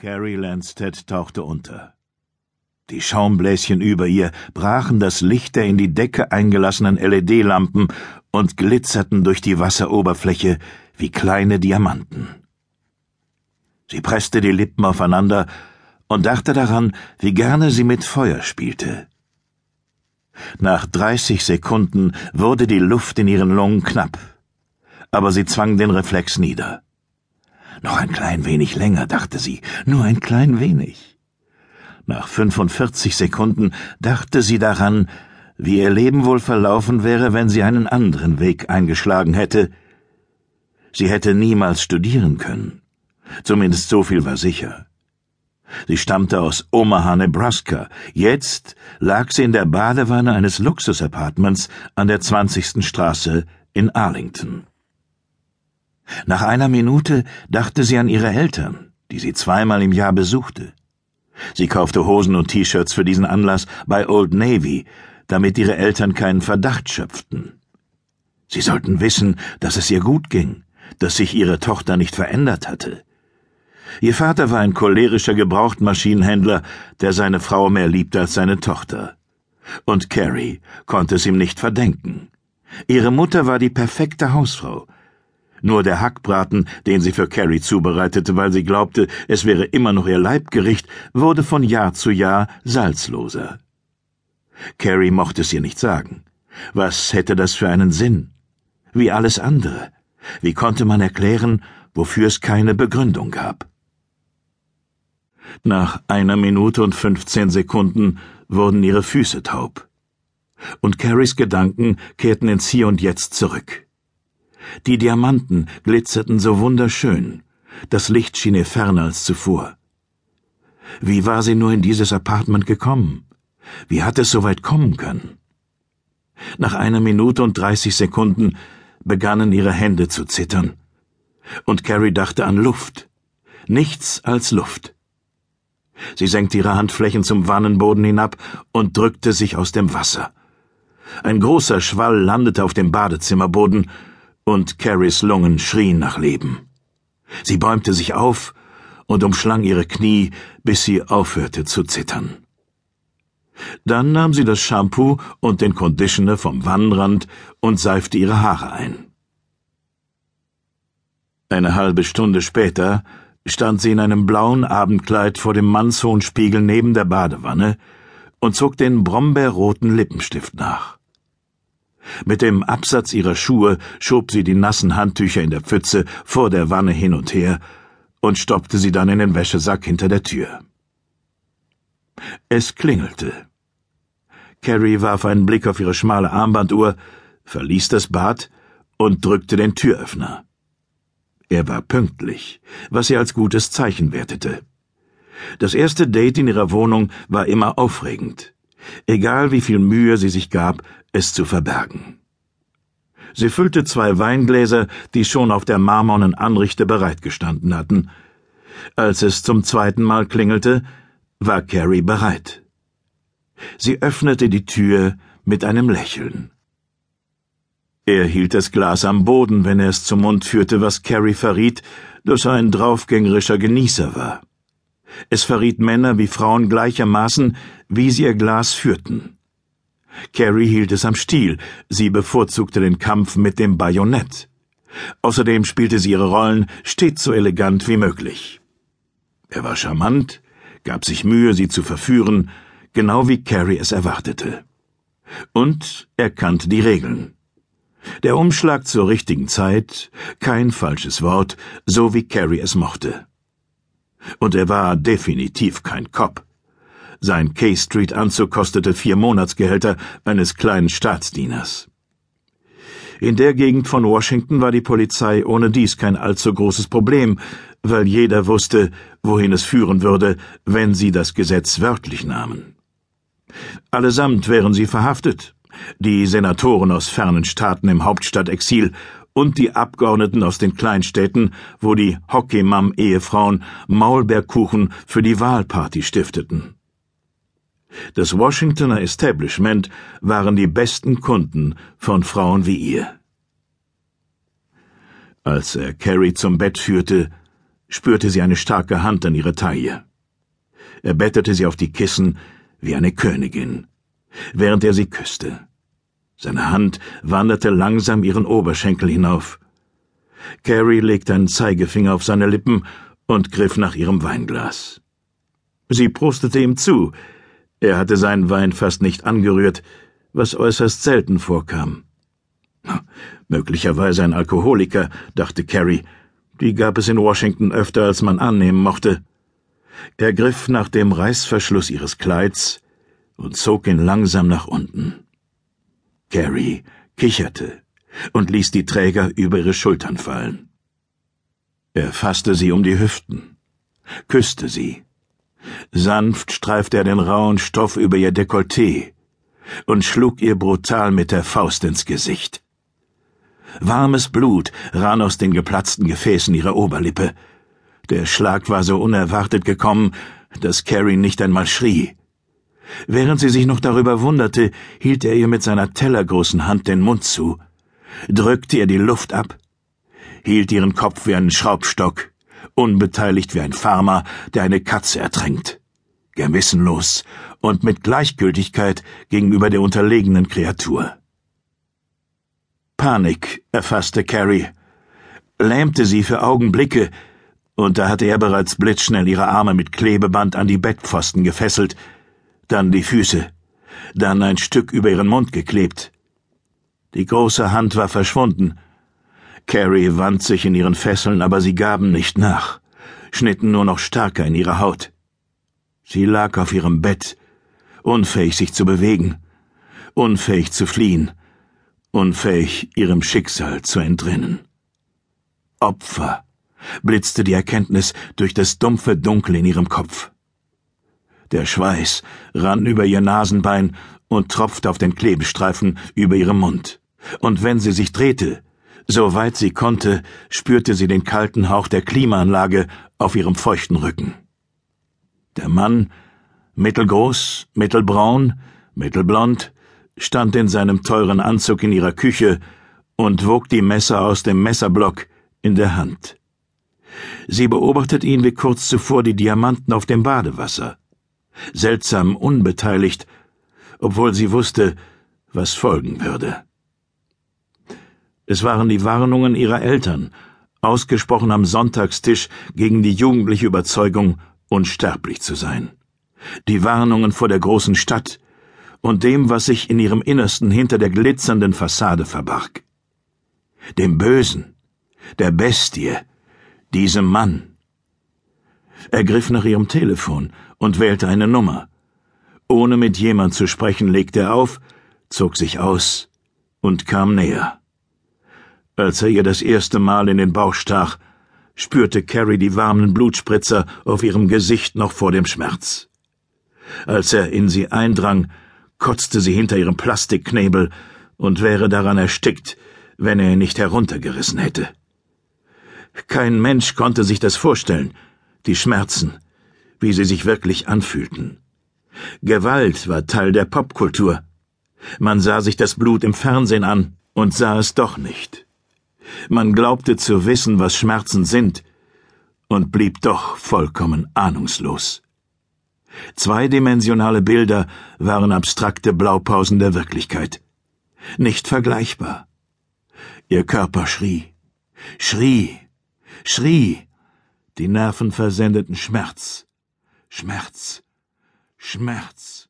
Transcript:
Carrie Landstead tauchte unter. Die Schaumbläschen über ihr brachen das Licht der in die Decke eingelassenen LED-Lampen und glitzerten durch die Wasseroberfläche wie kleine Diamanten. Sie presste die Lippen aufeinander und dachte daran, wie gerne sie mit Feuer spielte. Nach dreißig Sekunden wurde die Luft in ihren Lungen knapp, aber sie zwang den Reflex nieder. Noch ein klein wenig länger, dachte sie, nur ein klein wenig. Nach 45 Sekunden dachte sie daran, wie ihr Leben wohl verlaufen wäre, wenn sie einen anderen Weg eingeschlagen hätte. Sie hätte niemals studieren können. Zumindest so viel war sicher. Sie stammte aus Omaha, Nebraska. Jetzt lag sie in der Badewanne eines Luxusapartments an der 20. Straße in Arlington. Nach einer Minute dachte sie an ihre Eltern, die sie zweimal im Jahr besuchte. Sie kaufte Hosen und T-Shirts für diesen Anlass bei Old Navy, damit ihre Eltern keinen Verdacht schöpften. Sie sollten wissen, dass es ihr gut ging, dass sich ihre Tochter nicht verändert hatte. Ihr Vater war ein cholerischer Gebrauchtmaschinenhändler, der seine Frau mehr liebte als seine Tochter. Und Carrie konnte es ihm nicht verdenken. Ihre Mutter war die perfekte Hausfrau, nur der Hackbraten, den sie für Carrie zubereitete, weil sie glaubte, es wäre immer noch ihr Leibgericht, wurde von Jahr zu Jahr salzloser. Carrie mochte es ihr nicht sagen. Was hätte das für einen Sinn? Wie alles andere. Wie konnte man erklären, wofür es keine Begründung gab? Nach einer Minute und fünfzehn Sekunden wurden ihre Füße taub. Und Carries Gedanken kehrten ins Hier und Jetzt zurück. Die Diamanten glitzerten so wunderschön, das Licht schien ihr ferner als zuvor. Wie war sie nur in dieses Apartment gekommen? Wie hat es so weit kommen können? Nach einer Minute und dreißig Sekunden begannen ihre Hände zu zittern. Und Carrie dachte an Luft. Nichts als Luft. Sie senkte ihre Handflächen zum Wannenboden hinab und drückte sich aus dem Wasser. Ein großer Schwall landete auf dem Badezimmerboden und Carries Lungen schrien nach Leben. Sie bäumte sich auf und umschlang ihre Knie, bis sie aufhörte zu zittern. Dann nahm sie das Shampoo und den Conditioner vom Wannenrand und seifte ihre Haare ein. Eine halbe Stunde später stand sie in einem blauen Abendkleid vor dem mannshohen Spiegel neben der Badewanne und zog den brombeerroten Lippenstift nach. Mit dem Absatz ihrer Schuhe schob sie die nassen Handtücher in der Pfütze vor der Wanne hin und her und stoppte sie dann in den Wäschesack hinter der Tür. Es klingelte. Carrie warf einen Blick auf ihre schmale Armbanduhr, verließ das Bad und drückte den Türöffner. Er war pünktlich, was sie als gutes Zeichen wertete. Das erste Date in ihrer Wohnung war immer aufregend. Egal wie viel Mühe sie sich gab, es zu verbergen. Sie füllte zwei Weingläser, die schon auf der marmornen Anrichte bereitgestanden hatten. Als es zum zweiten Mal klingelte, war Carrie bereit. Sie öffnete die Tür mit einem Lächeln. Er hielt das Glas am Boden, wenn er es zum Mund führte, was Carrie verriet, dass er ein draufgängerischer Genießer war. Es verriet Männer wie Frauen gleichermaßen, wie sie ihr Glas führten. Carrie hielt es am Stiel, sie bevorzugte den Kampf mit dem Bajonett. Außerdem spielte sie ihre Rollen stets so elegant wie möglich. Er war charmant, gab sich Mühe, sie zu verführen, genau wie Carrie es erwartete. Und er kannte die Regeln. Der Umschlag zur richtigen Zeit, kein falsches Wort, so wie Carrie es mochte. Und er war definitiv kein Cop. Sein K-Street-Anzug kostete vier Monatsgehälter eines kleinen Staatsdieners. In der Gegend von Washington war die Polizei ohne dies kein allzu großes Problem, weil jeder wusste, wohin es führen würde, wenn sie das Gesetz wörtlich nahmen. Allesamt wären sie verhaftet, die Senatoren aus fernen Staaten im Hauptstadtexil und die Abgeordneten aus den Kleinstädten, wo die Hockeymam-Ehefrauen Maulbeerkuchen für die Wahlparty stifteten. Das Washingtoner Establishment waren die besten Kunden von Frauen wie ihr. Als er Carrie zum Bett führte, spürte sie eine starke Hand an ihrer Taille. Er bettete sie auf die Kissen wie eine Königin, während er sie küsste. Seine Hand wanderte langsam ihren Oberschenkel hinauf. Carrie legte einen Zeigefinger auf seine Lippen und griff nach ihrem Weinglas. Sie prostete ihm zu. Er hatte seinen Wein fast nicht angerührt, was äußerst selten vorkam. Möglicherweise ein Alkoholiker, dachte Carrie. Die gab es in Washington öfter, als man annehmen mochte. Er griff nach dem Reißverschluss ihres Kleids und zog ihn langsam nach unten. Carrie kicherte und ließ die Träger über ihre Schultern fallen. Er fasste sie um die Hüften, küsste sie. Sanft streifte er den rauen Stoff über ihr Dekolleté und schlug ihr brutal mit der Faust ins Gesicht. Warmes Blut rann aus den geplatzten Gefäßen ihrer Oberlippe. Der Schlag war so unerwartet gekommen, dass Carrie nicht einmal schrie. Während sie sich noch darüber wunderte, hielt er ihr mit seiner tellergroßen Hand den Mund zu, drückte ihr die Luft ab, hielt ihren Kopf wie einen Schraubstock, unbeteiligt wie ein Farmer, der eine Katze ertränkt, gewissenlos und mit Gleichgültigkeit gegenüber der unterlegenen Kreatur. Panik erfasste Carrie, lähmte sie für Augenblicke, und da hatte er bereits blitzschnell ihre Arme mit Klebeband an die Bettpfosten gefesselt, dann die Füße, dann ein Stück über ihren Mund geklebt. Die große Hand war verschwunden. Carrie wand sich in ihren Fesseln, aber sie gaben nicht nach, schnitten nur noch stärker in ihre Haut. Sie lag auf ihrem Bett, unfähig sich zu bewegen, unfähig zu fliehen, unfähig, ihrem Schicksal zu entrinnen. Opfer, blitzte die Erkenntnis durch das dumpfe Dunkel in ihrem Kopf. Der Schweiß rann über ihr Nasenbein und tropfte auf den Klebestreifen über ihrem Mund. Und wenn sie sich drehte, so weit sie konnte, spürte sie den kalten Hauch der Klimaanlage auf ihrem feuchten Rücken. Der Mann, mittelgroß, mittelbraun, mittelblond, stand in seinem teuren Anzug in ihrer Küche und wog die Messer aus dem Messerblock in der Hand. Sie beobachtet ihn wie kurz zuvor die Diamanten auf dem Badewasser. Seltsam unbeteiligt, obwohl sie wusste, was folgen würde. Es waren die Warnungen ihrer Eltern, ausgesprochen am Sonntagstisch gegen die jugendliche Überzeugung, unsterblich zu sein. Die Warnungen vor der großen Stadt, und dem, was sich in ihrem Innersten hinter der glitzernden Fassade verbarg. Dem Bösen, der Bestie, diesem Mann. Er griff nach ihrem Telefon und wählte eine Nummer. Ohne mit jemand zu sprechen, legte er auf, zog sich aus und kam näher. Als er ihr das erste Mal in den Bauch stach, spürte Carrie die warmen Blutspritzer auf ihrem Gesicht noch vor dem Schmerz. Als er in sie eindrang, kotzte sie hinter ihrem Plastikknebel und wäre daran erstickt, wenn er ihn nicht heruntergerissen hätte. Kein Mensch konnte sich das vorstellen, die Schmerzen, wie sie sich wirklich anfühlten. Gewalt war Teil der Popkultur. Man sah sich das Blut im Fernsehen an und sah es doch nicht. Man glaubte zu wissen, was Schmerzen sind, und blieb doch vollkommen ahnungslos. Zweidimensionale Bilder waren abstrakte Blaupausen der Wirklichkeit. Nicht vergleichbar. Ihr Körper schrie, schrie, schrie, die Nerven versendeten Schmerz, Schmerz, Schmerz.